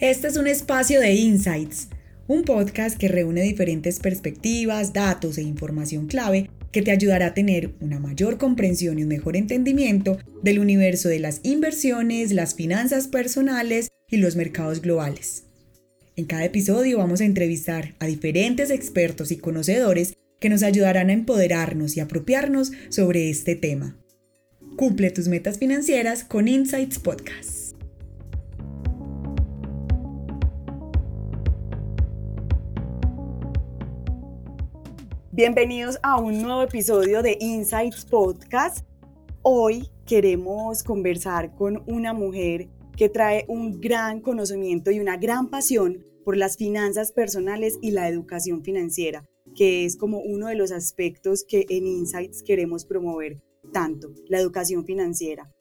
Este es un espacio de Insights, un podcast que reúne diferentes perspectivas, datos e información clave que te ayudará a tener una mayor comprensión y un mejor entendimiento del universo de las inversiones, las finanzas personales y los mercados globales. En cada episodio vamos a entrevistar a diferentes expertos y conocedores que nos ayudarán a empoderarnos y apropiarnos sobre este tema. Cumple tus metas financieras con Insights Podcast. Bienvenidos a un nuevo episodio de Insights Podcast. Hoy queremos conversar con una mujer que trae un gran conocimiento y una gran pasión por las finanzas personales y la educación financiera, que es como uno de los aspectos que en Insights queremos promover tanto, la educación financiera.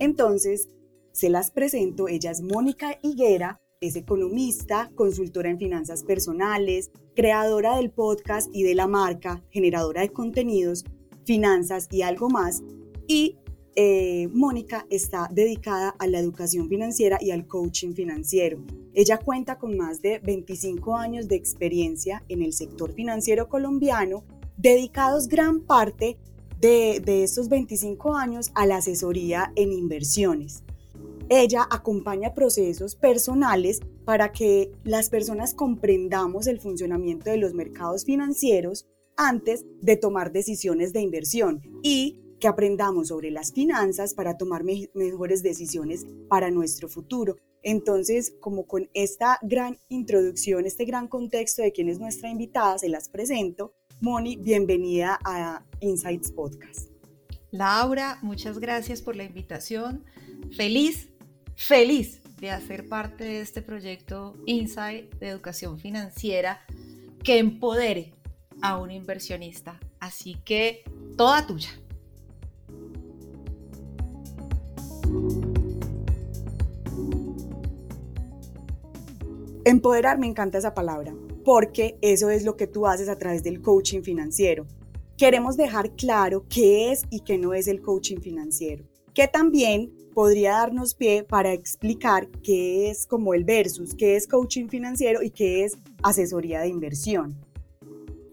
Entonces, se las presento, ella es Mónica Higuera, es economista, consultora en finanzas personales, creadora del podcast y de la marca, generadora de contenidos, finanzas y algo más. Y eh, Mónica está dedicada a la educación financiera y al coaching financiero. Ella cuenta con más de 25 años de experiencia en el sector financiero colombiano, dedicados gran parte de, de estos 25 años a la asesoría en inversiones. Ella acompaña procesos personales para que las personas comprendamos el funcionamiento de los mercados financieros antes de tomar decisiones de inversión y que aprendamos sobre las finanzas para tomar mejores decisiones para nuestro futuro. Entonces, como con esta gran introducción, este gran contexto de quién es nuestra invitada, se las presento. Moni, bienvenida a Insights Podcast. Laura, muchas gracias por la invitación. Feliz feliz de hacer parte de este proyecto Insight de educación financiera que empodere a un inversionista. Así que toda tuya. Empoderar me encanta esa palabra, porque eso es lo que tú haces a través del coaching financiero. Queremos dejar claro qué es y qué no es el coaching financiero, que también podría darnos pie para explicar qué es como el versus, qué es coaching financiero y qué es asesoría de inversión.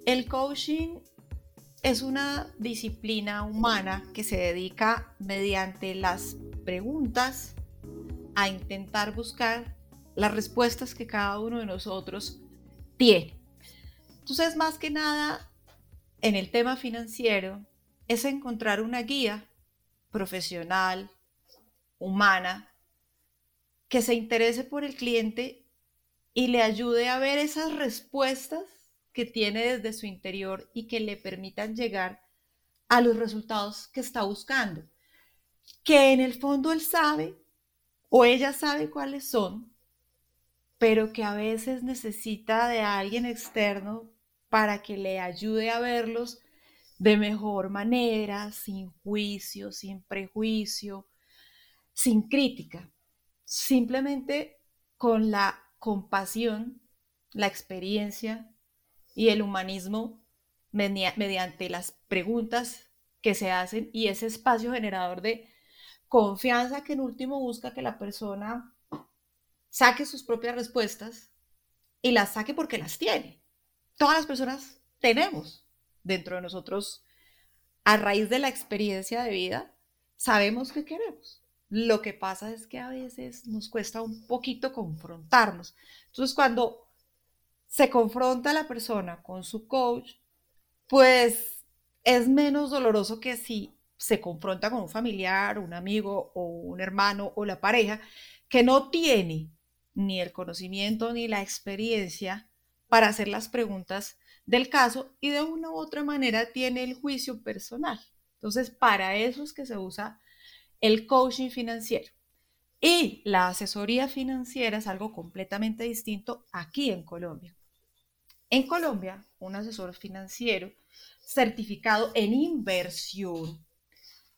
El coaching es una disciplina humana que se dedica mediante las preguntas a intentar buscar las respuestas que cada uno de nosotros tiene. Entonces, más que nada, en el tema financiero, es encontrar una guía profesional, humana, que se interese por el cliente y le ayude a ver esas respuestas que tiene desde su interior y que le permitan llegar a los resultados que está buscando. Que en el fondo él sabe o ella sabe cuáles son, pero que a veces necesita de alguien externo para que le ayude a verlos de mejor manera, sin juicio, sin prejuicio, sin crítica, simplemente con la compasión, la experiencia y el humanismo mediante las preguntas que se hacen y ese espacio generador de confianza que en último busca que la persona saque sus propias respuestas y las saque porque las tiene. Todas las personas tenemos dentro de nosotros, a raíz de la experiencia de vida, sabemos qué queremos. Lo que pasa es que a veces nos cuesta un poquito confrontarnos. Entonces, cuando se confronta la persona con su coach, pues es menos doloroso que si se confronta con un familiar, un amigo o un hermano o la pareja que no tiene ni el conocimiento ni la experiencia para hacer las preguntas del caso y de una u otra manera tiene el juicio personal. Entonces, para eso es que se usa el coaching financiero. Y la asesoría financiera es algo completamente distinto aquí en Colombia. En Colombia, un asesor financiero certificado en inversión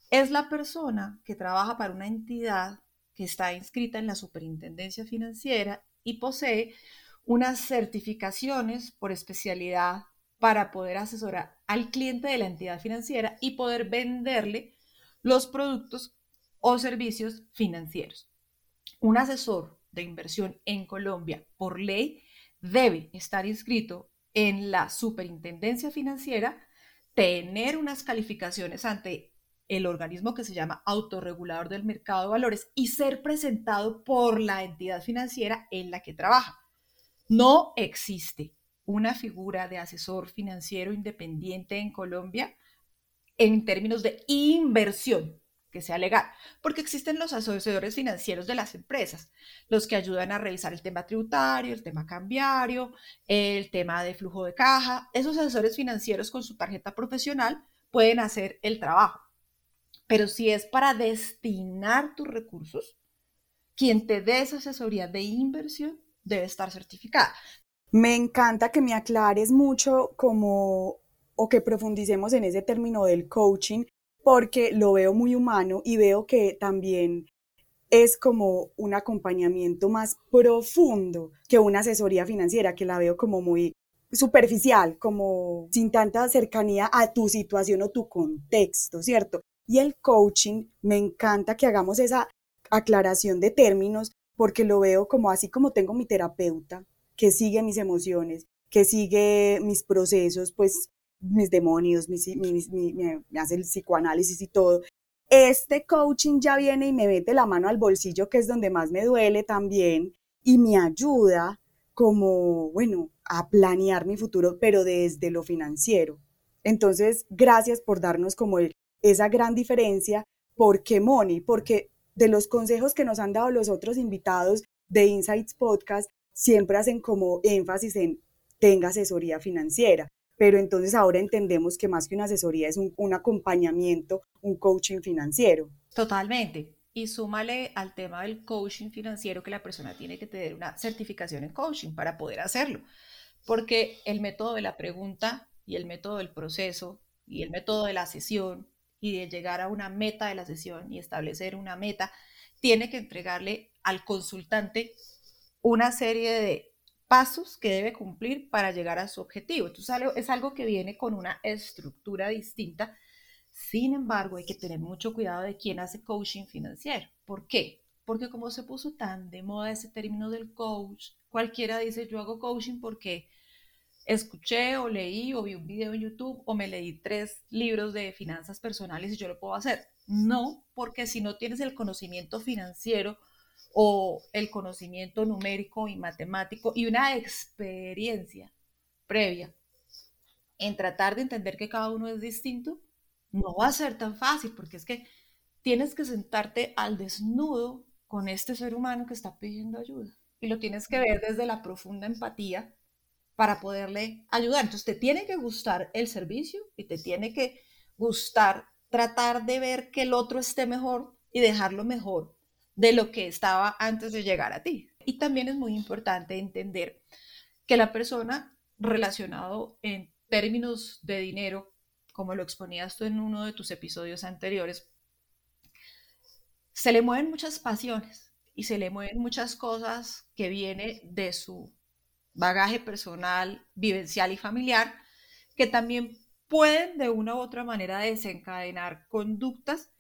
es la persona que trabaja para una entidad que está inscrita en la Superintendencia Financiera y posee unas certificaciones por especialidad para poder asesorar al cliente de la entidad financiera y poder venderle los productos o servicios financieros. Un asesor de inversión en Colombia por ley debe estar inscrito en la superintendencia financiera, tener unas calificaciones ante el organismo que se llama autorregulador del mercado de valores y ser presentado por la entidad financiera en la que trabaja. No existe una figura de asesor financiero independiente en Colombia en términos de inversión que sea legal, porque existen los asesores financieros de las empresas, los que ayudan a revisar el tema tributario, el tema cambiario, el tema de flujo de caja. Esos asesores financieros con su tarjeta profesional pueden hacer el trabajo. Pero si es para destinar tus recursos, quien te dé esa asesoría de inversión debe estar certificada. Me encanta que me aclares mucho como o que profundicemos en ese término del coaching porque lo veo muy humano y veo que también es como un acompañamiento más profundo que una asesoría financiera que la veo como muy superficial, como sin tanta cercanía a tu situación o tu contexto, ¿cierto? Y el coaching, me encanta que hagamos esa aclaración de términos porque lo veo como así como tengo mi terapeuta que sigue mis emociones, que sigue mis procesos, pues mis demonios, me hace el psicoanálisis y todo. Este coaching ya viene y me mete la mano al bolsillo, que es donde más me duele también, y me ayuda como, bueno, a planear mi futuro, pero desde lo financiero. Entonces, gracias por darnos como el, esa gran diferencia. ¿Por qué Moni? Porque de los consejos que nos han dado los otros invitados de Insights Podcast, siempre hacen como énfasis en tenga asesoría financiera. Pero entonces ahora entendemos que más que una asesoría es un, un acompañamiento, un coaching financiero. Totalmente. Y súmale al tema del coaching financiero que la persona tiene que tener una certificación en coaching para poder hacerlo. Porque el método de la pregunta y el método del proceso y el método de la sesión y de llegar a una meta de la sesión y establecer una meta, tiene que entregarle al consultante una serie de pasos que debe cumplir para llegar a su objetivo. Entonces es algo que viene con una estructura distinta. Sin embargo, hay que tener mucho cuidado de quién hace coaching financiero. ¿Por qué? Porque como se puso tan de moda ese término del coach, cualquiera dice yo hago coaching porque escuché o leí o vi un video en YouTube o me leí tres libros de finanzas personales y yo lo puedo hacer. No, porque si no tienes el conocimiento financiero o el conocimiento numérico y matemático y una experiencia previa en tratar de entender que cada uno es distinto, no va a ser tan fácil porque es que tienes que sentarte al desnudo con este ser humano que está pidiendo ayuda y lo tienes que ver desde la profunda empatía para poderle ayudar. Entonces te tiene que gustar el servicio y te tiene que gustar tratar de ver que el otro esté mejor y dejarlo mejor de lo que estaba antes de llegar a ti. Y también es muy importante entender que la persona relacionado en términos de dinero, como lo exponías tú en uno de tus episodios anteriores, se le mueven muchas pasiones y se le mueven muchas cosas que viene de su bagaje personal, vivencial y familiar, que también pueden de una u otra manera desencadenar conductas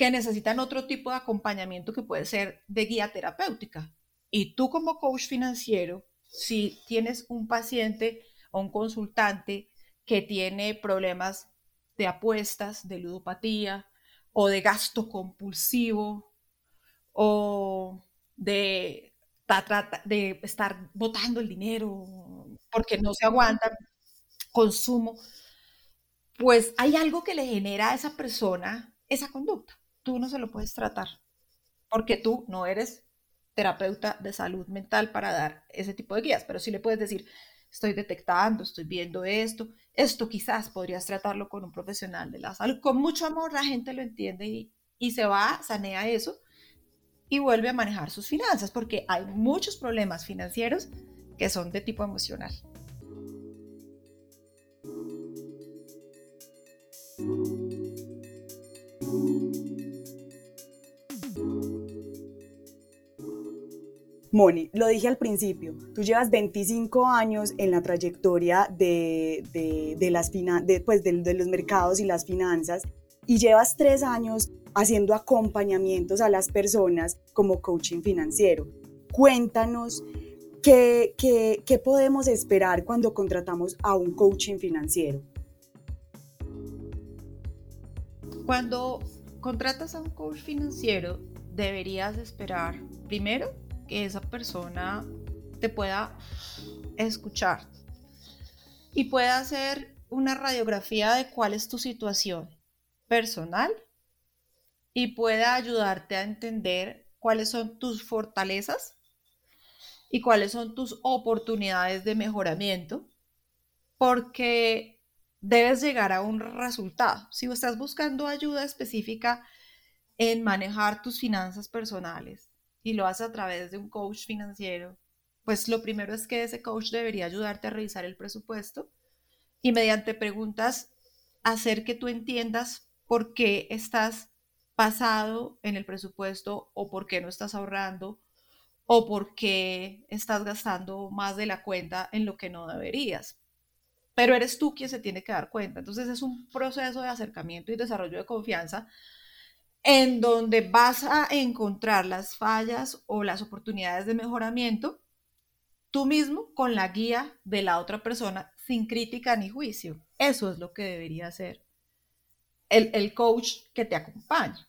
que necesitan otro tipo de acompañamiento que puede ser de guía terapéutica. Y tú como coach financiero, si tienes un paciente o un consultante que tiene problemas de apuestas, de ludopatía o de gasto compulsivo o de de estar botando el dinero porque no se aguanta, consumo, pues hay algo que le genera a esa persona esa conducta. Tú no se lo puedes tratar porque tú no eres terapeuta de salud mental para dar ese tipo de guías, pero sí le puedes decir, estoy detectando, estoy viendo esto, esto quizás podrías tratarlo con un profesional de la salud. Con mucho amor la gente lo entiende y, se va, sanea eso y vuelve a manejar sus finanzas, porque hay muchos problemas financieros que son de tipo emocional. Moni, lo dije al principio, tú llevas 25 años en la trayectoria de, de, las pues, de los mercados y las finanzas y llevas tres años haciendo acompañamientos a las personas como coaching financiero. cuéntanos qué, qué podemos esperar cuando contratamos a un coaching financiero. Cuando contratas a un coach financiero, deberías esperar primero que esa persona te pueda escuchar y pueda hacer una radiografía de cuál es tu situación personal y pueda ayudarte a entender cuáles son tus fortalezas y cuáles son tus oportunidades de mejoramiento, porque debes llegar a un resultado. Si estás buscando ayuda específica en manejar tus finanzas personales y lo haces a través de un coach financiero, pues lo primero es que ese coach debería ayudarte a revisar el presupuesto y mediante preguntas hacer que tú entiendas por qué estás pasado en el presupuesto o por qué no estás ahorrando o por qué estás gastando más de la cuenta en lo que no deberías. Pero eres tú quien se tiene que dar cuenta. Entonces es un proceso de acercamiento y desarrollo de confianza en donde vas a encontrar las fallas o las oportunidades de mejoramiento tú mismo con la guía de la otra persona sin crítica ni juicio. Eso es lo que debería hacer el, el coach que te acompaña.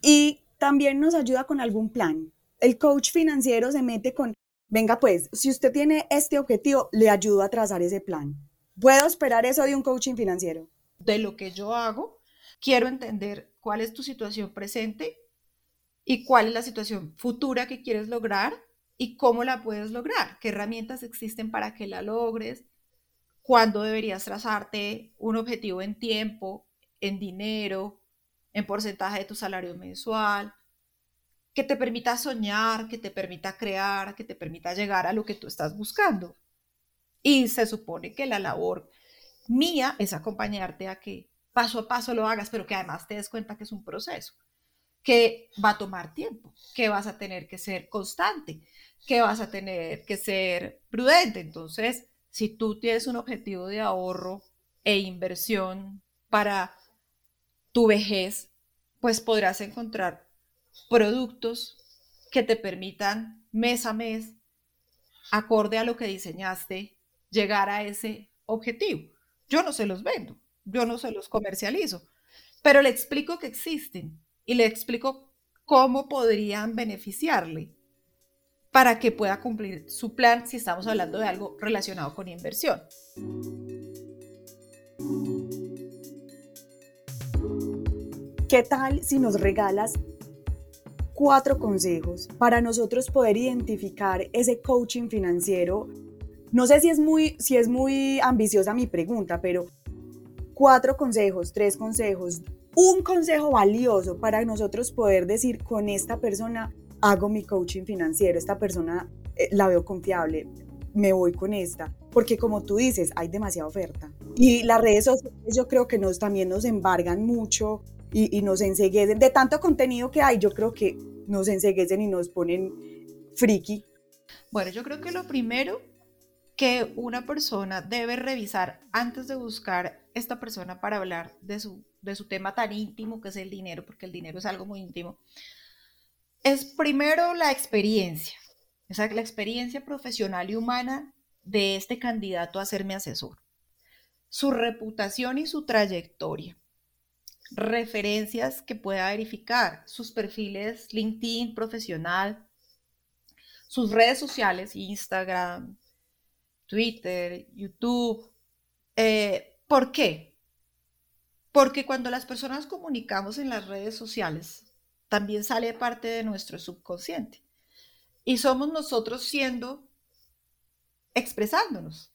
Y también nos ayuda con algún plan. El coach financiero se mete con, venga pues, si usted tiene este objetivo, le ayudo a trazar ese plan. ¿Puedo esperar eso de un coaching financiero? De lo que yo hago, quiero entender cuál es tu situación presente y cuál es la situación futura que quieres lograr y cómo la puedes lograr, qué herramientas existen para que la logres, cuándo deberías trazarte un objetivo en tiempo, en dinero, en porcentaje de tu salario mensual, que te permita soñar, que te permita crear, que te permita llegar a lo que tú estás buscando. Y se supone que la labor mía es acompañarte a que paso a paso lo hagas, pero que además te des cuenta que es un proceso, que va a tomar tiempo, que vas a tener que ser constante, que vas a tener que ser prudente. Entonces, si tú tienes un objetivo de ahorro e inversión para tu vejez, pues podrás encontrar productos que te permitan mes a mes, acorde a lo que diseñaste, llegar a ese objetivo. Yo no se los vendo, yo no se los comercializo, pero le explico que existen y le explico cómo podrían beneficiarle para que pueda cumplir su plan si estamos hablando de algo relacionado con inversión. ¿Qué tal si nos regalas cuatro consejos para nosotros poder identificar ese coaching financiero? No sé si es muy, si es muy ambiciosa mi pregunta, pero cuatro consejos, tres consejos, un consejo valioso para nosotros poder decir con esta persona hago mi coaching financiero, esta persona eh, la veo confiable, me voy con esta, porque como tú dices, hay demasiada oferta. Y las redes sociales yo creo que nos también nos embargan mucho y, nos enseguecen. De tanto contenido que hay, yo creo que nos enseguecen y nos ponen friki. Bueno, yo creo que lo primero que una persona debe revisar antes de buscar esta persona para hablar de su, de su tema tan íntimo que es el dinero, porque el dinero es algo muy íntimo, es primero la experiencia, esa, la experiencia profesional y humana de este candidato a ser mi asesor, su reputación y su trayectoria, referencias que pueda verificar, sus perfiles LinkedIn profesional, sus redes sociales, Instagram, Twitter, YouTube. Eh, ¿Por qué? Porque cuando las personas comunicamos en las redes sociales, también sale parte de nuestro subconsciente. Y somos nosotros siendo, expresándonos.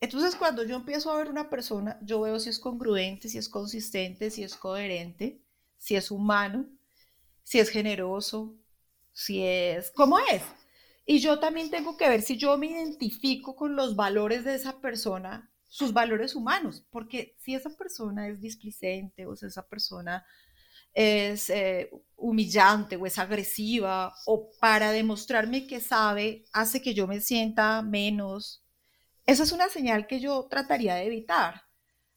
Entonces, cuando yo empiezo a ver una persona, yo veo si es congruente, si es consistente, si es coherente, si es humano, si es generoso, si es, ¿cómo es? Y yo también tengo que ver si yo me identifico con los valores de esa persona, sus valores humanos, porque si esa persona es displicente o si esa persona es eh, humillante o es agresiva o para demostrarme que sabe hace que yo me sienta menos. Esa es una señal que yo trataría de evitar.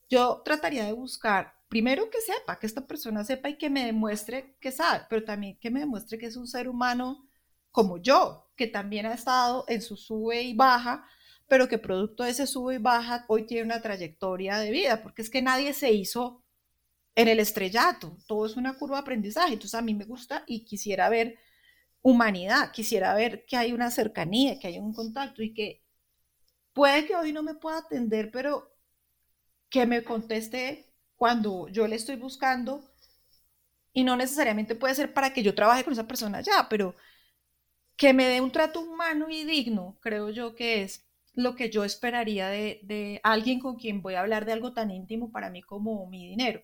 Yo trataría de buscar, primero que sepa, que esta persona sepa y que me demuestre que sabe, pero también que me demuestre que es un ser humano como yo, que también ha estado en su sube y baja, pero que producto de ese sube y baja hoy tiene una trayectoria de vida, porque es que nadie se hizo en el estrellato, todo es una curva de aprendizaje, entonces a mí me gusta y quisiera ver humanidad, quisiera ver que hay una cercanía, que hay un contacto y que puede que hoy no me pueda atender, pero que me conteste cuando yo le estoy buscando y no necesariamente puede ser para que yo trabaje con esa persona ya, pero que me dé un trato humano y digno, creo yo que es lo que yo esperaría de, de alguien con quien voy a hablar de algo tan íntimo para mí como mi dinero.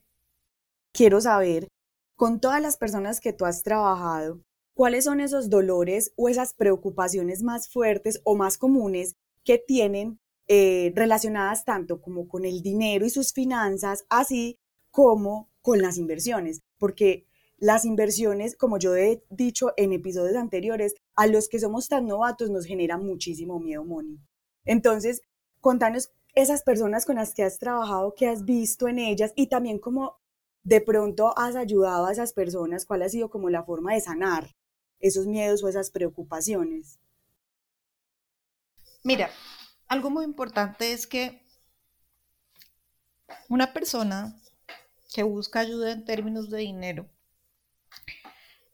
Quiero saber, con todas las personas que tú has trabajado, ¿cuáles son esos dolores o esas preocupaciones más fuertes o más comunes que tienen eh, relacionadas tanto como con el dinero y sus finanzas, así como con las inversiones, porque las inversiones, como yo he dicho en episodios anteriores, a los que somos tan novatos nos genera muchísimo miedo, Moni. Entonces, contanos esas personas con las que has trabajado, que has visto en ellas y también cómo de pronto has ayudado a esas personas, cuál ha sido como la forma de sanar esos miedos o esas preocupaciones. Mira, algo muy importante es que una persona que busca ayuda en términos de dinero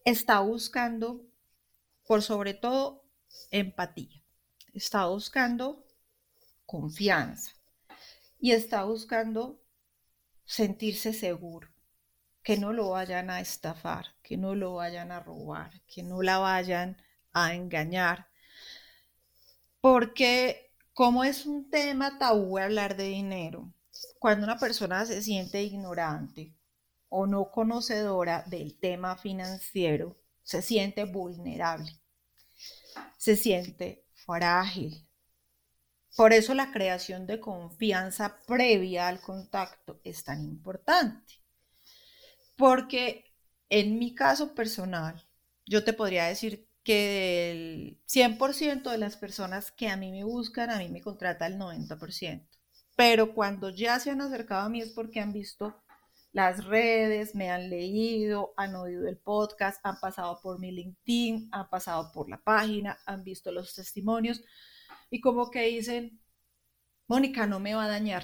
está buscando, por sobre todo, empatía. Está buscando confianza y está buscando sentirse seguro, que no lo vayan a estafar, que no lo vayan a robar, que no la vayan a engañar. Porque como es un tema tabú hablar de dinero, cuando una persona se siente ignorante o no conocedora del tema financiero, se siente vulnerable, se siente frágil. Por eso la creación de confianza previa al contacto es tan importante. Porque en mi caso personal, yo te podría decir que el 100% de las personas que a mí me buscan, a mí me contrata el 90%. Pero cuando ya se han acercado a mí es porque han visto las redes, me han leído, han oído el podcast, han pasado por mi LinkedIn, han pasado por la página, han visto los testimonios y como que dicen, Mónica no me va a dañar,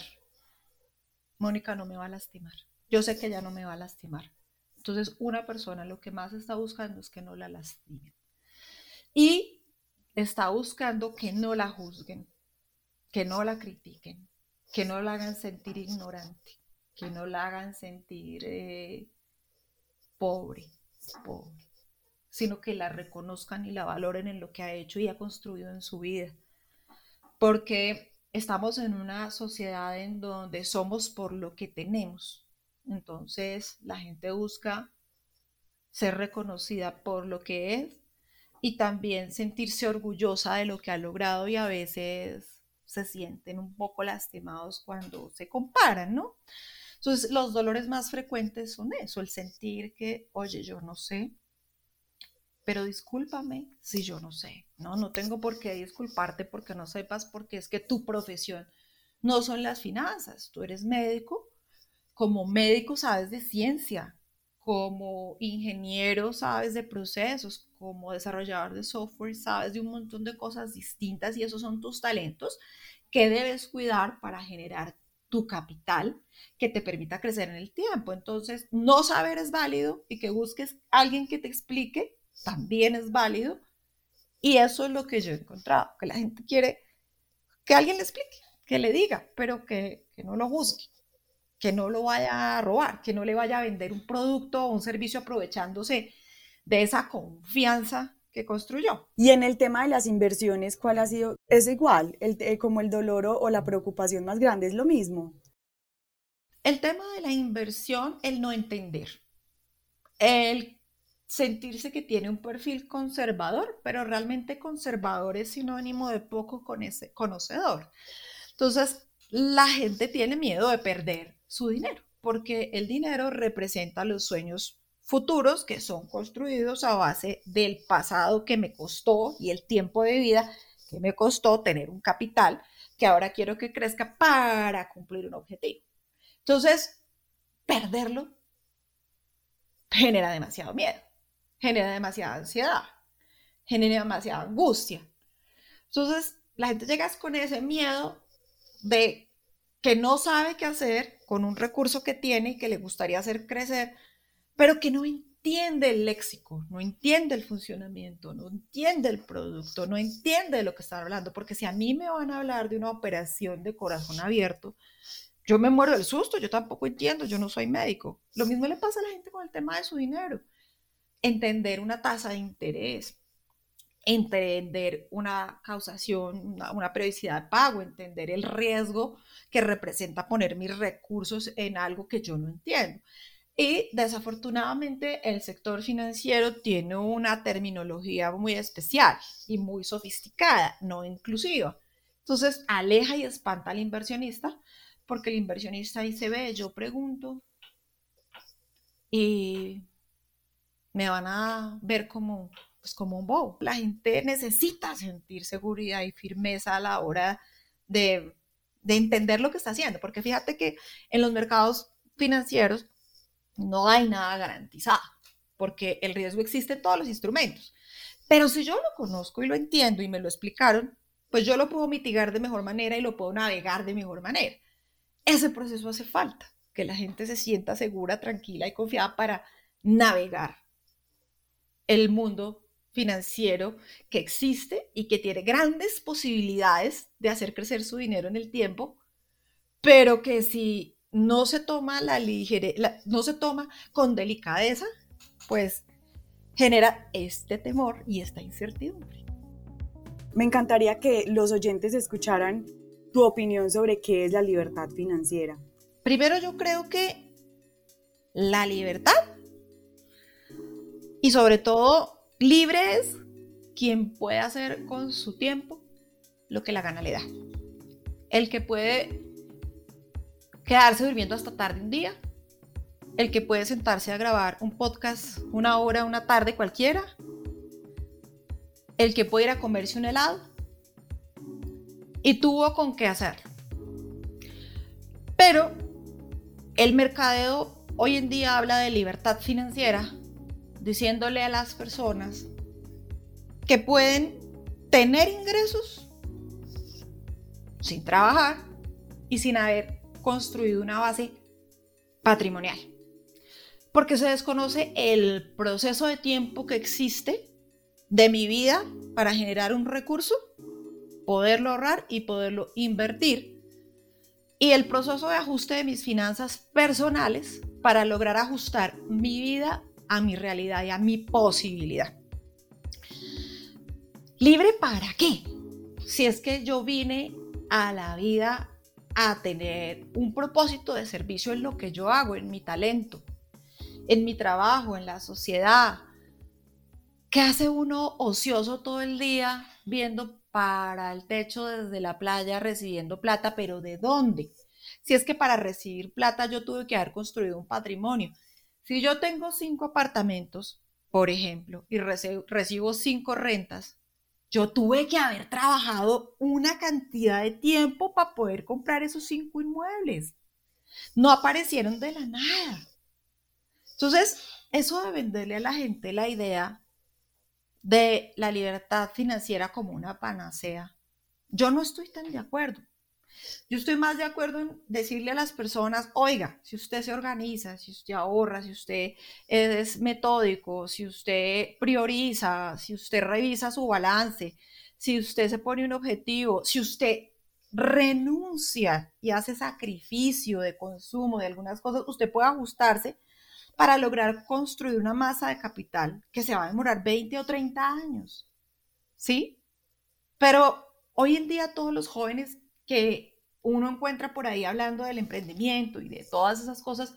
Mónica no me va a lastimar, yo sé que ella no me va a lastimar. Entonces una persona lo que más está buscando es que no la lastime y está buscando que no la juzguen, que no la critiquen, que no la hagan sentir ignorante, que no la hagan sentir eh, pobre, pobre, sino que la reconozcan y la valoren en lo que ha hecho y ha construido en su vida. Porque estamos en una sociedad en donde somos por lo que tenemos. Entonces la gente busca ser reconocida por lo que es y también sentirse orgullosa de lo que ha logrado y a veces se sienten un poco lastimados cuando se comparan, ¿no? Entonces, los dolores más frecuentes son eso, el sentir que, oye, yo no sé, pero discúlpame si yo no sé, ¿no? No tengo por qué disculparte porque no sepas, porque es que tu profesión no son las finanzas, tú eres médico, como médico sabes de ciencia, como ingeniero sabes de procesos, como desarrollador de software sabes de un montón de cosas distintas y esos son tus talentos que debes cuidar para generar tu capital que te permita crecer en el tiempo. Entonces, no saber es válido y que busques alguien que te explique también es válido. Y eso es lo que yo he encontrado, que la gente quiere que alguien le explique, que le diga, pero que, que no lo juzgue que no lo vaya a robar, que no le vaya a vender un producto o un servicio aprovechándose de esa confianza que construyó. Y en el tema de las inversiones, ¿cuál ha sido? ¿Es igual? El, eh, como el dolor o la preocupación más grande, ¿es lo mismo? El tema de la inversión, el no entender. El sentirse que tiene un perfil conservador, pero realmente conservador es sinónimo de poco conocedor. Entonces, la gente tiene miedo de perder su dinero, porque el dinero representa los sueños futuros que son construidos a base del pasado que me costó y el tiempo de vida que me costó tener un capital que ahora quiero que crezca para cumplir un objetivo. Entonces, perderlo genera demasiado miedo, genera demasiada ansiedad. genere demasiada angustia. Entonces, la gente llega con ese miedo de que no sabe qué hacer con un recurso que tiene y que le gustaría hacer crecer, pero que no entiende el léxico, no entiende el funcionamiento, no entiende el producto, no entiende de lo que están hablando, porque si a mí me van a hablar de una operación de corazón abierto, yo me muero del susto, yo tampoco entiendo, yo no soy médico. Lo mismo le pasa a la gente con el tema de su dinero. Entender una tasa de interés, entender una causación, una, periodicidad de pago, entender el riesgo que representa poner mis recursos en algo que yo no entiendo. Y desafortunadamente el sector financiero tiene una terminología muy especial y muy sofisticada, no inclusiva. Entonces aleja y espanta al inversionista porque el inversionista dice, ve, yo pregunto y me van a ver como pues como un bobo. La gente necesita sentir seguridad y firmeza a la hora de, de entender lo que está haciendo, porque fíjate que en los mercados financieros no hay nada garantizado, porque el riesgo existe en todos los instrumentos. Pero si yo lo conozco y lo entiendo y me lo explicaron, pues yo lo puedo mitigar de mejor manera y lo puedo navegar de mejor manera. Ese proceso hace falta, que la gente se sienta segura, tranquila y confiada para navegar el mundo financiero que existe y que tiene grandes posibilidades de hacer crecer su dinero en el tiempo, pero que si no se toma la no se toma con delicadeza, pues genera este temor y esta incertidumbre. Me encantaría que los oyentes escucharan tu opinión sobre qué es la libertad financiera. Primero yo creo que la libertad y sobre todo Libre es quien puede hacer con su tiempo lo que la gana le da. El que puede quedarse durmiendo hasta tarde un día. El que puede sentarse a grabar un podcast una hora, una tarde cualquiera. El que puede ir a comerse un helado. Y tuvo con qué hacerlo. Pero el mercadeo hoy en día habla de libertad financiera diciéndole a las personas que pueden tener ingresos sin trabajar y sin haber construido una base patrimonial. Porque se desconoce el proceso de tiempo que existe de mi vida para generar un recurso, poderlo ahorrar y poderlo invertir. Y el proceso de ajuste de mis finanzas personales para lograr ajustar mi vida a mi realidad y a mi posibilidad. ¿Libre para qué? Si es que yo vine a la vida a tener un propósito de servicio en lo que yo hago, en mi talento, en mi trabajo, en la sociedad. ¿Qué hace uno ocioso todo el día viendo para el techo desde la playa recibiendo plata, pero ¿de dónde? Si es que para recibir plata yo tuve que haber construido un patrimonio. Si yo tengo cinco apartamentos, por ejemplo, y recibo cinco rentas, yo tuve que haber trabajado una cantidad de tiempo para poder comprar esos cinco inmuebles. No aparecieron de la nada. Entonces, eso de venderle a la gente la idea de la libertad financiera como una panacea, yo no estoy tan de acuerdo. Yo estoy más de acuerdo en decirle a las personas, oiga, si usted se organiza, si usted ahorra, si usted es metódico, si usted prioriza, si usted revisa su balance, si usted se pone un objetivo, si usted renuncia y hace sacrificio de consumo de algunas cosas, usted puede ajustarse para lograr construir una masa de capital que se va a demorar 20 o 30 años. ¿Sí? Pero hoy en día todos los jóvenes que uno encuentra por ahí hablando del emprendimiento y de todas esas cosas,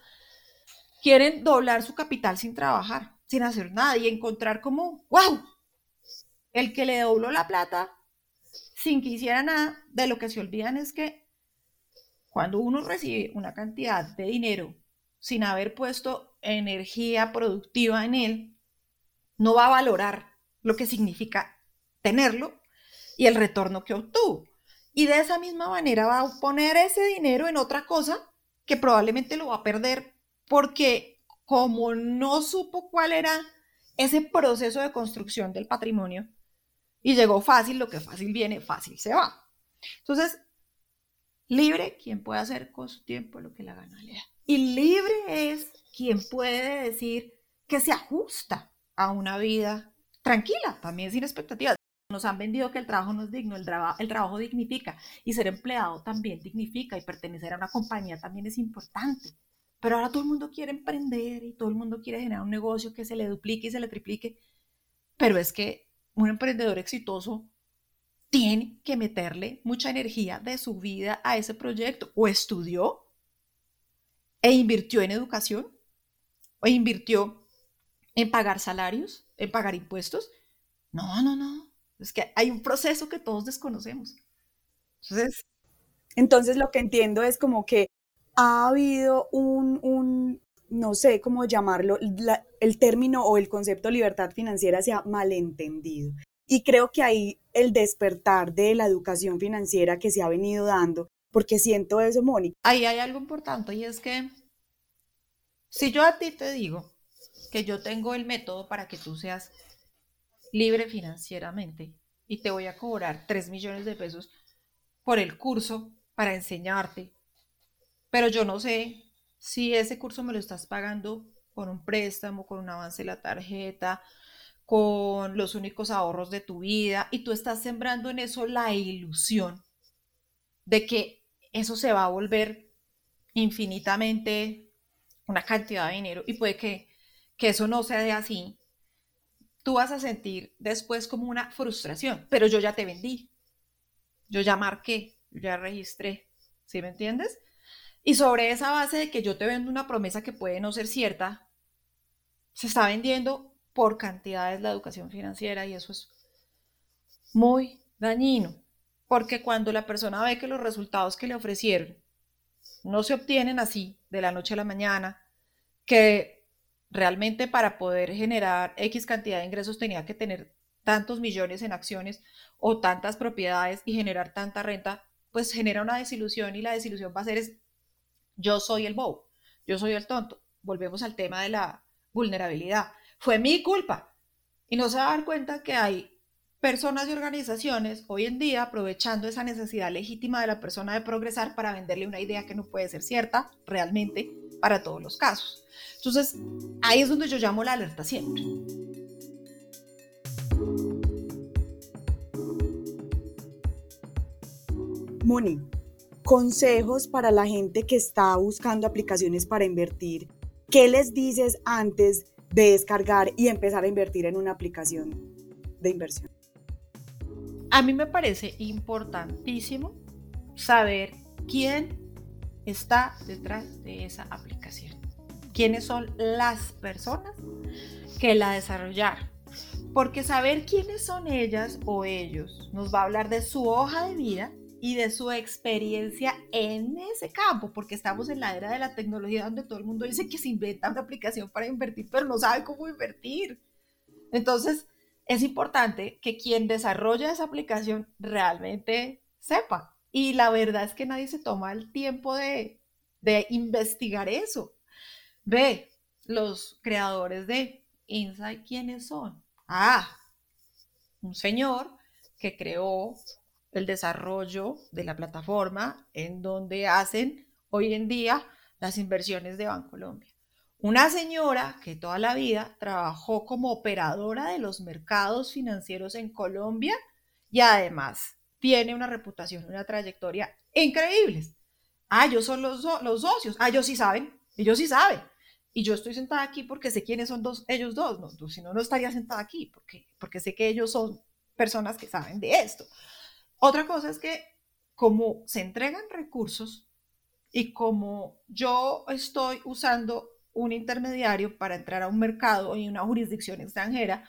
quieren doblar su capital sin trabajar, sin hacer nada y encontrar como, wow, el que le dobló la plata sin que hiciera nada, de lo que se olvidan es que cuando uno recibe una cantidad de dinero sin haber puesto energía productiva en él, no va a valorar lo que significa tenerlo y el retorno que obtuvo. Y de esa misma manera va a poner ese dinero en otra cosa que probablemente lo va a perder porque como no supo cuál era ese proceso de construcción del patrimonio, Y llegó fácil, lo que fácil viene, fácil se va. Entonces, libre quien puede hacer con su tiempo lo que la gana le da. Y libre es quien puede decir que se ajusta a una vida tranquila, también sin expectativas. Nos han vendido que el trabajo no es digno, el, trabajo dignifica y ser empleado también dignifica y pertenecer a una compañía también es importante. Pero ahora todo el mundo quiere emprender y todo el mundo quiere generar un negocio que se le duplique y se le triplique. Pero es que un emprendedor exitoso tiene que meterle mucha energía de su vida a ese proyecto. O estudió e invirtió en educación, o invirtió en pagar salarios, en pagar impuestos. No, no, no. Es que hay un proceso que todos desconocemos. Entonces, Entonces lo que entiendo es como que ha habido un, un no sé cómo llamarlo, el término o el concepto libertad financiera se ha malentendido. Y creo que ahí el despertar de la educación financiera que se ha venido dando, porque siento eso, Mónica. Ahí hay algo importante y es que si yo a ti te digo que yo tengo el método para que tú seas libre financieramente y te voy a cobrar 3 millones de pesos por el curso para enseñarte. Pero yo no sé si ese curso me lo estás pagando con un préstamo, con un avance de la tarjeta, con los únicos ahorros de tu vida y tú estás sembrando en eso la ilusión de que eso se va a volver infinitamente una cantidad de dinero y puede que, que eso no sea de así tú vas a sentir después como una frustración, pero yo ya te vendí, yo ya marqué, yo ya registré, ¿sí me entiendes? Y sobre esa base de que yo te vendo una promesa que puede no ser cierta, se está vendiendo por cantidades la educación financiera y eso es muy dañino, porque cuando la persona ve que los resultados que le ofrecieron no se obtienen así de la noche a la mañana, que realmente para poder generar X cantidad de ingresos tenía que tener tantos millones en acciones o tantas propiedades y generar tanta renta, pues genera una desilusión y la desilusión va a ser es, yo soy el bobo, yo soy el tonto. Volvemos al tema de la vulnerabilidad. Fue mi culpa. Y no se va a dar cuenta que hay personas y organizaciones hoy en día aprovechando esa necesidad legítima de la persona de progresar para venderle una idea que no puede ser cierta realmente para todos los casos. Entonces, ahí es donde yo llamo la alerta siempre. Moni, consejos para la gente que está buscando aplicaciones para invertir. ¿Qué les dices antes de descargar y empezar a invertir en una aplicación de inversión? A mí me parece importantísimo saber quién está detrás de esa aplicación. ¿Quiénes son las personas que la desarrollaron? Porque saber quiénes son ellas o ellos nos va a hablar de su hoja de vida y de su experiencia en ese campo, porque estamos en la era de la tecnología donde todo el mundo dice que se inventa una aplicación para invertir, pero no sabe cómo invertir. Entonces, es importante que quien desarrolla esa aplicación realmente sepa y la verdad es que nadie se toma el tiempo de, investigar eso. Ve, los creadores de Insight, ¿quiénes son? Ah, un señor que creó el desarrollo de la plataforma en donde hacen hoy en día las inversiones de Bancolombia. Una señora que toda la vida trabajó como operadora de los mercados financieros en Colombia y además tiene una reputación, una trayectoria increíbles. Ah, ellos son los, los socios. Ah, ellos sí saben. Ellos sí saben. Y yo estoy sentada aquí porque sé quiénes son dos, ellos dos. No, si no, no estaría sentada aquí porque, porque sé que ellos son personas que saben de esto. Otra cosa es que como se entregan recursos y como yo estoy usando un intermediario para entrar a un mercado y una jurisdicción extranjera,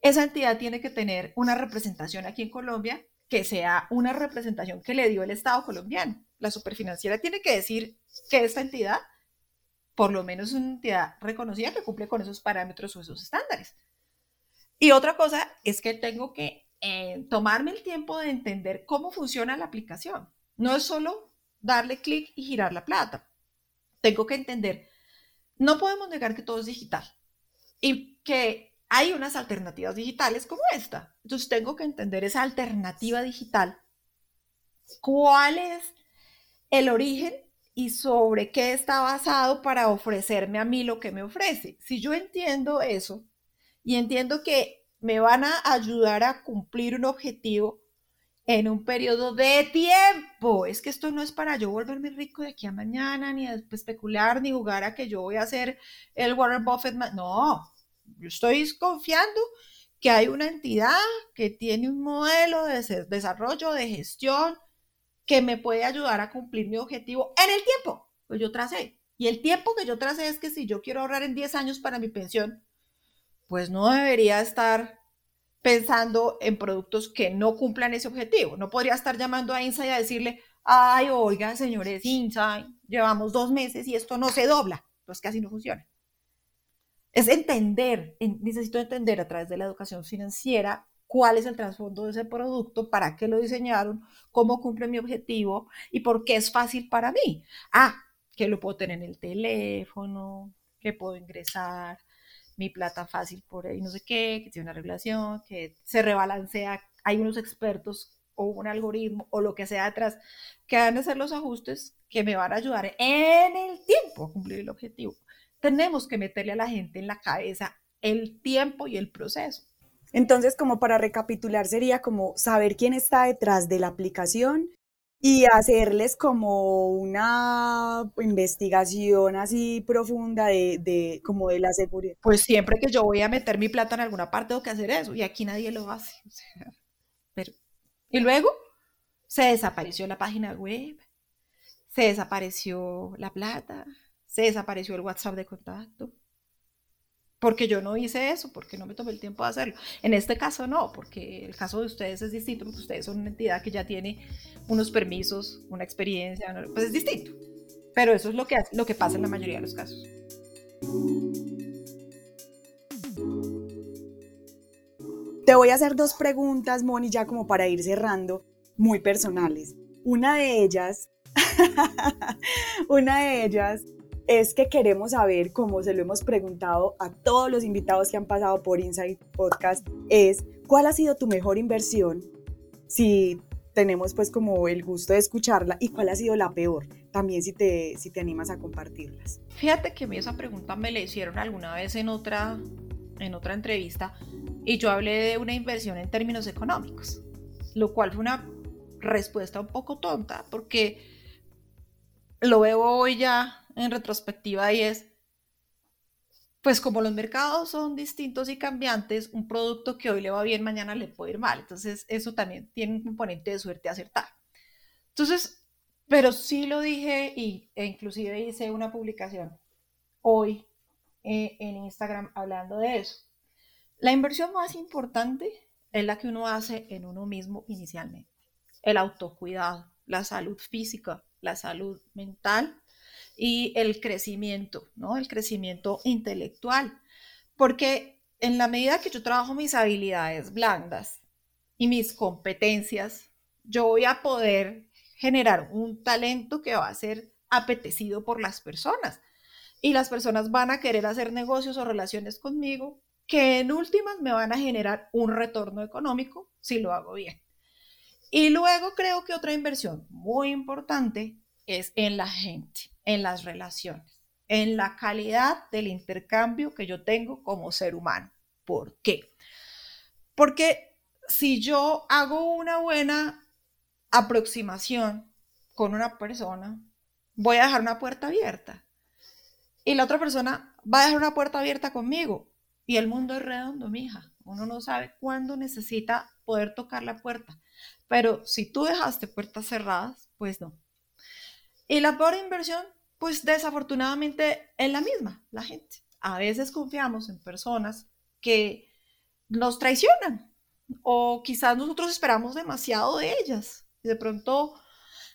esa entidad tiene que tener una representación aquí en Colombia que sea una representación que le dio el Estado colombiano. La superfinanciera tiene que decir que esta entidad, por lo menos una entidad reconocida que cumple con esos parámetros o esos estándares. Y otra cosa es que tengo que eh, tomarme el tiempo de entender cómo funciona la aplicación. No es solo darle clic y girar la plata. Tengo que entender, no podemos negar que todo es digital y que hay unas alternativas digitales como esta. Entonces tengo que entender esa alternativa digital. ¿Cuál es el origen y sobre qué está basado para ofrecerme a mí lo que me ofrece? Si yo entiendo eso y entiendo que me van a ayudar a cumplir un objetivo en un periodo de tiempo. Es que esto no es para yo volverme rico de aquí a mañana, ni especular, ni jugar a que yo voy a ser el Warren Buffett. No, yo estoy confiando que hay una entidad que tiene un modelo de desarrollo, de gestión, que me puede ayudar a cumplir mi objetivo en el tiempo que yo tracé. Y el tiempo que yo tracé es que si yo quiero ahorrar en 10 años para mi pensión, pues no debería estar pensando en productos que no cumplan ese objetivo. No podría estar llamando a Insight a decirle, ay, oiga, señores Insight, llevamos dos meses y esto no se dobla. Pues casi no funciona. Es entender, necesito entender a través de la educación financiera cuál es el trasfondo de ese producto, para qué lo diseñaron, cómo cumple mi objetivo y por qué es fácil para mí. Ah, que lo puedo tener en el teléfono, que puedo ingresar, mi plata fácil por ahí, no sé qué, que tiene una regulación, que se rebalancea, hay unos expertos o un algoritmo o lo que sea atrás que van a hacer los ajustes que me van a ayudar en el tiempo a cumplir el objetivo. Tenemos que meterle a la gente en la cabeza el tiempo y el proceso. Entonces, como para recapitular, sería como saber quién está detrás de la aplicación y hacerles como una investigación así profunda de, como de la seguridad. Pues siempre que yo voy a meter mi plata en alguna parte tengo que hacer eso y aquí nadie lo hace. pero, y luego se desapareció la página web, se desapareció la plata, se desapareció el WhatsApp de contacto porque yo no hice eso, porque no me tomé el tiempo de hacerlo. En este caso no, porque el caso de ustedes es distinto, porque ustedes son una entidad que ya tiene unos permisos, una experiencia, pues es distinto. Pero eso es lo que, lo que pasa en la mayoría de los casos. Te voy a hacer dos preguntas, Moni, ya como para ir cerrando, muy personales. Una de ellas, una de ellas es que queremos saber, como se lo hemos preguntado a todos los invitados que han pasado por Insight Podcast, es cuál ha sido tu mejor inversión, si tenemos pues como el gusto de escucharla, y cuál ha sido la peor, también si te, si te animas a compartirlas. Fíjate que a esa pregunta me la hicieron alguna vez en otra, en otra entrevista y yo hablé de una inversión en términos económicos, lo cual fue una respuesta un poco tonta porque lo veo hoy ya en retrospectiva y es, pues como los mercados son distintos y cambiantes, un producto que hoy le va bien, mañana le puede ir mal. Entonces, eso también tiene un componente de suerte acertar. Entonces, pero sí lo dije y, e inclusive hice una publicación hoy eh, en Instagram hablando de eso. La inversión más importante es la que uno hace en uno mismo inicialmente. El autocuidado, la salud física, la salud mental y el crecimiento, ¿no? El crecimiento intelectual. Porque en la medida que yo trabajo mis habilidades blandas y mis competencias, yo voy a poder generar un talento que va a ser apetecido por las personas. Y las personas van a querer hacer negocios o relaciones conmigo que en últimas me van a generar un retorno económico si lo hago bien. Y luego creo que otra inversión muy importante es en la gente en las relaciones, en la calidad del intercambio que yo tengo como ser humano. ¿Por qué? Porque si yo hago una buena aproximación con una persona, voy a dejar una puerta abierta. Y la otra persona va a dejar una puerta abierta conmigo. Y el mundo es redondo, mija. Uno no sabe cuándo necesita poder tocar la puerta. Pero si tú dejaste puertas cerradas, pues no. Y la peor inversión pues desafortunadamente es la misma, la gente. A veces confiamos en personas que nos traicionan o quizás nosotros esperamos demasiado de ellas y de pronto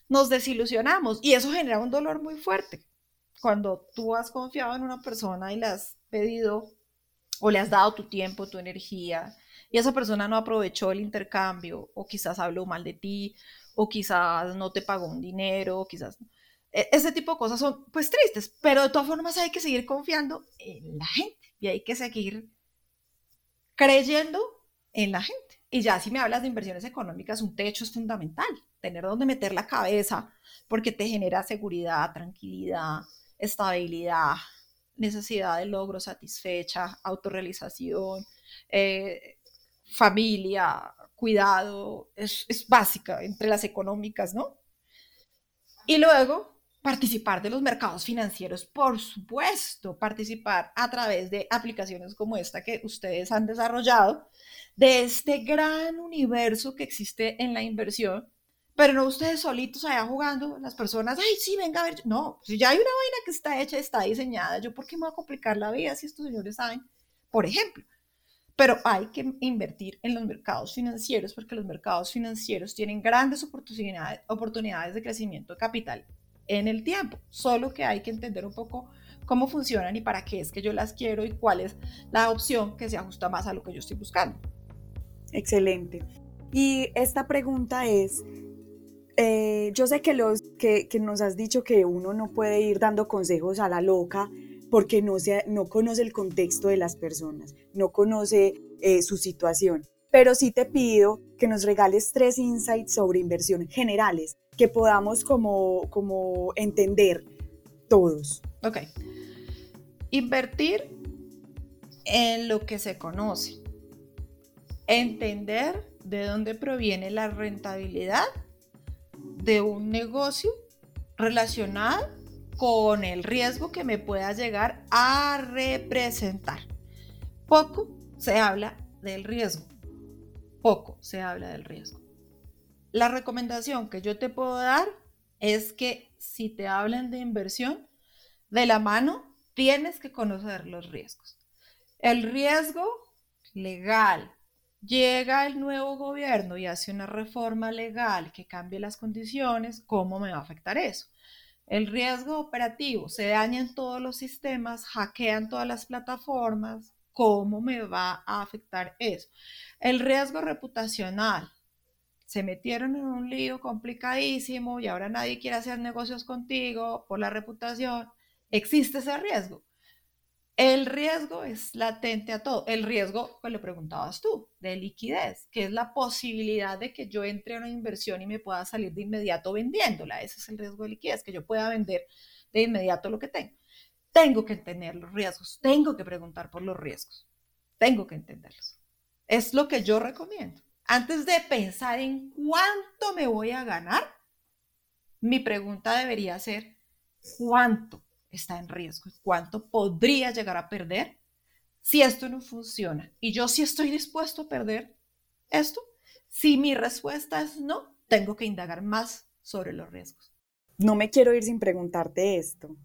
nos desilusionamos y eso genera un dolor muy fuerte. Cuando tú has confiado en una persona y le has pedido o le has dado tu tiempo, tu energía y esa persona no aprovechó el intercambio o quizás habló mal de ti o quizás no te pagó un dinero, o quizás e-, ese tipo de cosas son pues tristes, pero de todas formas hay que seguir confiando en la gente y hay que seguir creyendo en la gente. Y ya si me hablas de inversiones económicas, un techo es fundamental, tener donde meter la cabeza, porque te genera seguridad, tranquilidad, estabilidad, necesidad de logro satisfecha, autorrealización, eh, familia, cuidado, es, es básica entre las económicas, ¿no? Y luego, participar de los mercados financieros, por supuesto, participar a través de aplicaciones como esta que ustedes han desarrollado, de este gran universo que existe en la inversión, pero no ustedes solitos allá jugando, las personas, ay, sí, venga a ver, no, si ya hay una vaina que está hecha, está diseñada, yo por qué me voy a complicar la vida si estos señores saben, por ejemplo. Pero hay que invertir en los mercados financieros porque los mercados financieros tienen grandes oportunidades, oportunidades de crecimiento de capital en el tiempo, solo que hay que entender un poco cómo funcionan y para qué es que yo las quiero y cuál es la opción que se ajusta más a lo que yo estoy buscando. Excelente. Y esta pregunta es, eh, yo sé que, los, que, nos has dicho que uno no puede ir dando consejos a la loca porque no, se, no conoce el contexto de las personas, no conoce eh, su situación, pero sí te pido que nos regales tres insights sobre inversión generales que podamos como, como entender todos. Ok. Invertir en lo que se conoce. Entender de dónde proviene la rentabilidad de un negocio relacionado con el riesgo que me pueda llegar a representar. Poco se habla del riesgo. Poco se habla del riesgo. La recomendación que yo te puedo dar es que si te hablan de inversión, de la mano tienes que conocer los riesgos. El riesgo legal. Llega el nuevo gobierno y hace una reforma legal que cambie las condiciones, ¿cómo me va a afectar eso? El riesgo operativo, se dañan todos los sistemas, hackean todas las plataformas, ¿cómo me va a afectar eso? El riesgo reputacional, se metieron en un lío complicadísimo y ahora nadie quiere hacer negocios contigo por la reputación, existe ese riesgo. El riesgo es latente a todo. El riesgo, pues lo preguntabas tú, de liquidez, que es la posibilidad de que yo entre a una inversión y me pueda salir de inmediato vendiéndola. Ese es el riesgo de liquidez, que yo pueda vender de inmediato lo que tengo. Tengo que entender los riesgos, tengo que preguntar por los riesgos, tengo que entenderlos. Es lo que yo recomiendo antes de pensar en cuánto me voy a ganar, mi pregunta debería ser, ¿cuánto está en riesgo? ¿Cuánto podría llegar a perder si esto no funciona? Y yo sí estoy dispuesto a perder esto. Si mi respuesta es no, tengo que indagar más sobre los riesgos. No me quiero ir sin preguntarte esto.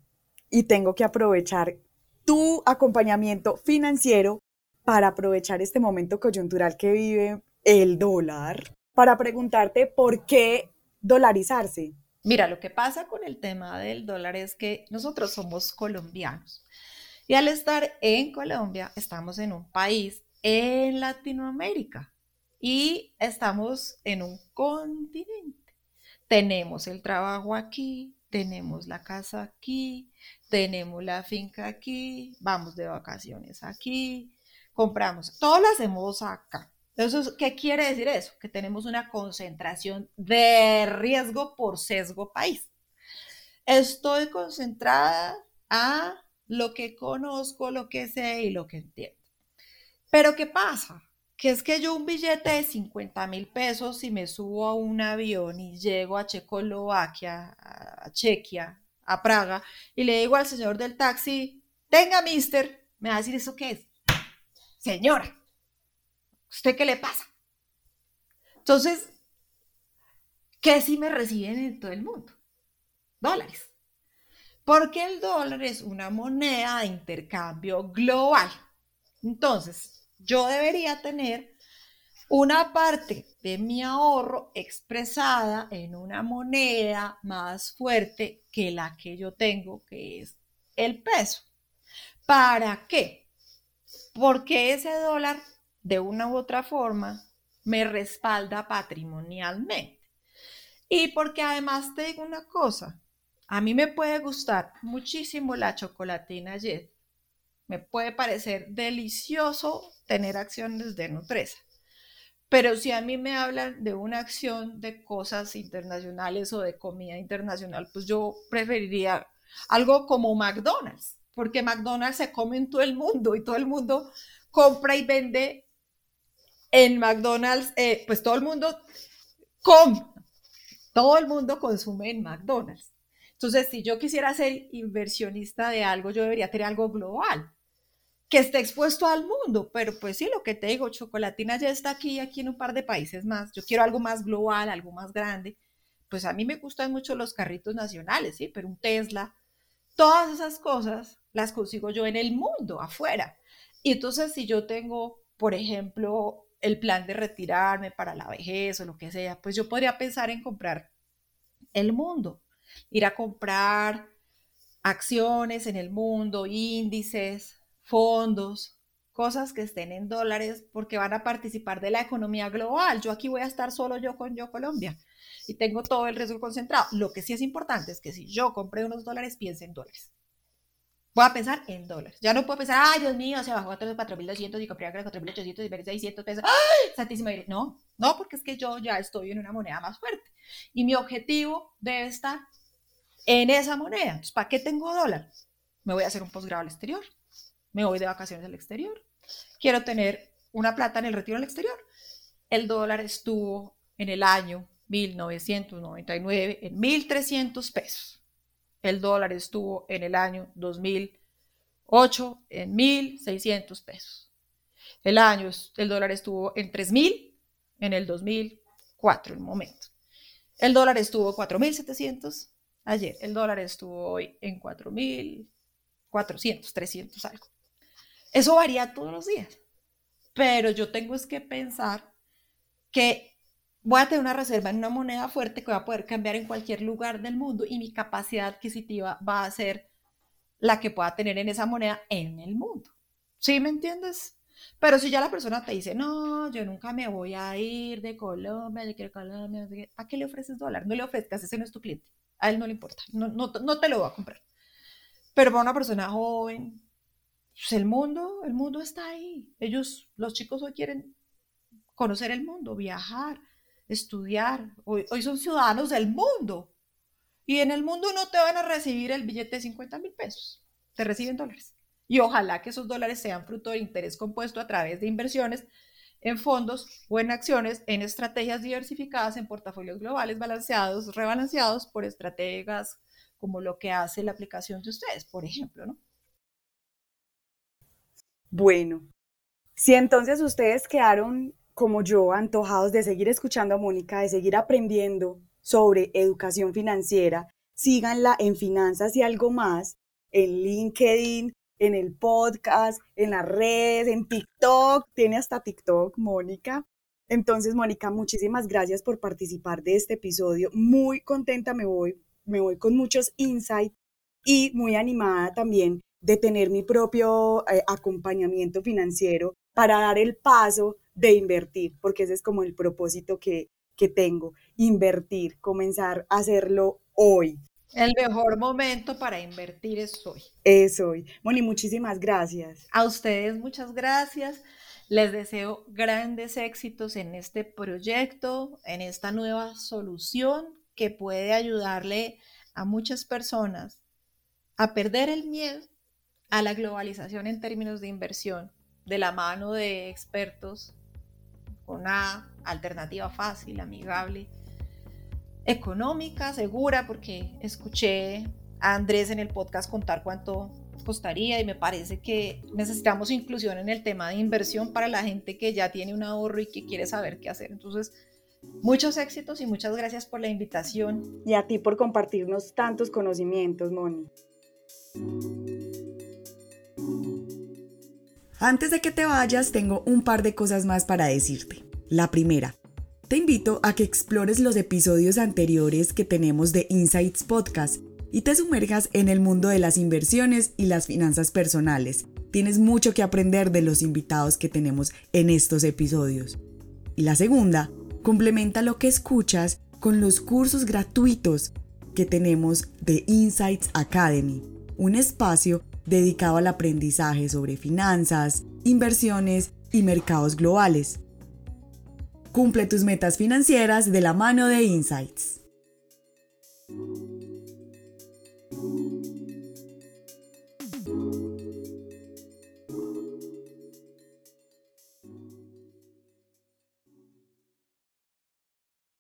Y tengo que aprovechar tu acompañamiento financiero para aprovechar este momento coyuntural que vive el dólar para preguntarte por qué dolarizarse. Mira, lo que pasa con el tema del dólar es que nosotros somos colombianos y al estar en Colombia estamos en un país en Latinoamérica y estamos en un continente. Tenemos el trabajo aquí, tenemos la casa aquí, tenemos la finca aquí, vamos de vacaciones aquí, compramos, todo lo hacemos acá. Entonces, ¿qué quiere decir eso? Que tenemos una concentración de riesgo por sesgo país. Estoy concentrada a lo que conozco, lo que sé y lo que entiendo. Pero ¿qué pasa? Que es que yo un billete de 50 mil pesos y me subo a un avión y llego a Checoslovaquia, a Chequia, a Praga, y le digo al señor del taxi, tenga, mister, me va a decir, ¿eso qué es? Señora, ¿Usted qué le pasa? Entonces, ¿qué si me reciben en todo el mundo? Dólares. Porque el dólar es una moneda de intercambio global. Entonces, yo debería tener una parte de mi ahorro expresada en una moneda más fuerte que la que yo tengo, que es el peso. ¿Para qué? Porque ese dólar de una u otra forma me respalda patrimonialmente. Y porque además te digo una cosa, a mí me puede gustar muchísimo la chocolatina Jet, Me puede parecer delicioso tener acciones de Nutresa. Pero si a mí me hablan de una acción de cosas internacionales o de comida internacional, pues yo preferiría algo como McDonald's, porque McDonald's se come en todo el mundo y todo el mundo compra y vende en McDonald's, eh, pues todo el mundo come, todo el mundo consume en McDonald's. Entonces, si yo quisiera ser inversionista de algo, yo debería tener algo global que esté expuesto al mundo, pero pues sí, lo que te digo, Chocolatina ya está aquí, aquí en un par de países más. Yo quiero algo más global, algo más grande. Pues a mí me gustan mucho los carritos nacionales, sí, pero un Tesla, todas esas cosas las consigo yo en el mundo, afuera. Y entonces si yo tengo, por ejemplo, el plan de retirarme para la vejez o lo que sea, pues yo podría pensar en comprar el mundo, ir a comprar acciones en el mundo, índices, fondos, cosas que estén en dólares porque van a participar de la economía global. Yo aquí voy a estar solo yo con yo Colombia y tengo todo el riesgo concentrado. Lo que sí es importante es que si yo compré unos dólares, piense en dólares. Voy a pensar en dólares. Ya no puedo pensar, ay, Dios mío, se bajó a 4.200 y compré a 4.800 y perdí 600 pesos. ¡Ay! Santísima. No, no, porque es que yo ya estoy en una moneda más fuerte. Y mi objetivo debe estar en esa moneda. Entonces, ¿para qué tengo dólar? Me voy a hacer un posgrado al exterior me voy de vacaciones al exterior, quiero tener una plata en el retiro al exterior. El dólar estuvo en el año 1999 en 1.300 pesos. El dólar estuvo en el año 2008 en 1.600 pesos. El año, el dólar estuvo en 3.000 en el 2004, en un momento. El dólar estuvo 4.700 ayer. El dólar estuvo hoy en 4.400, 300 algo. Eso varía todos los días. Pero yo tengo que pensar que voy a tener una reserva en una moneda fuerte que voy a poder cambiar en cualquier lugar del mundo y mi capacidad adquisitiva va a ser la que pueda tener en esa moneda en el mundo. ¿Sí me entiendes? Pero si ya la persona te dice, no, yo nunca me voy a ir de Colombia, yo quiero Colombia, ¿a qué le ofreces dólar? No le ofrezcas, ese no es tu cliente. A él no le importa, no, no, no te lo va a comprar. Pero para una persona joven, pues el mundo, el mundo está ahí. Ellos, los chicos hoy quieren conocer el mundo, viajar, estudiar. Hoy, hoy son ciudadanos del mundo. Y en el mundo no te van a recibir el billete de 50 mil pesos, te reciben dólares. Y ojalá que esos dólares sean fruto de interés compuesto a través de inversiones en fondos o en acciones, en estrategias diversificadas, en portafolios globales balanceados, rebalanceados por estrategas como lo que hace la aplicación de ustedes, por ejemplo, ¿no? Bueno, si entonces ustedes quedaron como yo, antojados de seguir escuchando a Mónica, de seguir aprendiendo sobre educación financiera, síganla en Finanzas y algo más, en LinkedIn, en el podcast, en las redes, en TikTok, tiene hasta TikTok, Mónica. Entonces, Mónica, muchísimas gracias por participar de este episodio. Muy contenta me voy, me voy con muchos insights y muy animada también de tener mi propio eh, acompañamiento financiero para dar el paso de invertir, porque ese es como el propósito que, que tengo, invertir, comenzar a hacerlo hoy. El mejor momento para invertir es hoy. Es hoy. Moni, muchísimas gracias. A ustedes muchas gracias. Les deseo grandes éxitos en este proyecto, en esta nueva solución que puede ayudarle a muchas personas a perder el miedo a la globalización en términos de inversión de la mano de expertos una alternativa fácil, amigable, económica, segura, porque escuché a Andrés en el podcast contar cuánto costaría y me parece que necesitamos inclusión en el tema de inversión para la gente que ya tiene un ahorro y que quiere saber qué hacer. Entonces, muchos éxitos y muchas gracias por la invitación. Y a ti por compartirnos tantos conocimientos, Moni. Antes de que te vayas, tengo un par de cosas más para decirte. La primera, te invito a que explores los episodios anteriores que tenemos de Insights Podcast y te sumergas en el mundo de las inversiones y las finanzas personales. Tienes mucho que aprender de los invitados que tenemos en estos episodios. Y la segunda, complementa lo que escuchas con los cursos gratuitos que tenemos de Insights Academy, un espacio dedicado al aprendizaje sobre finanzas, inversiones y mercados globales. Cumple tus metas financieras de la mano de Insights.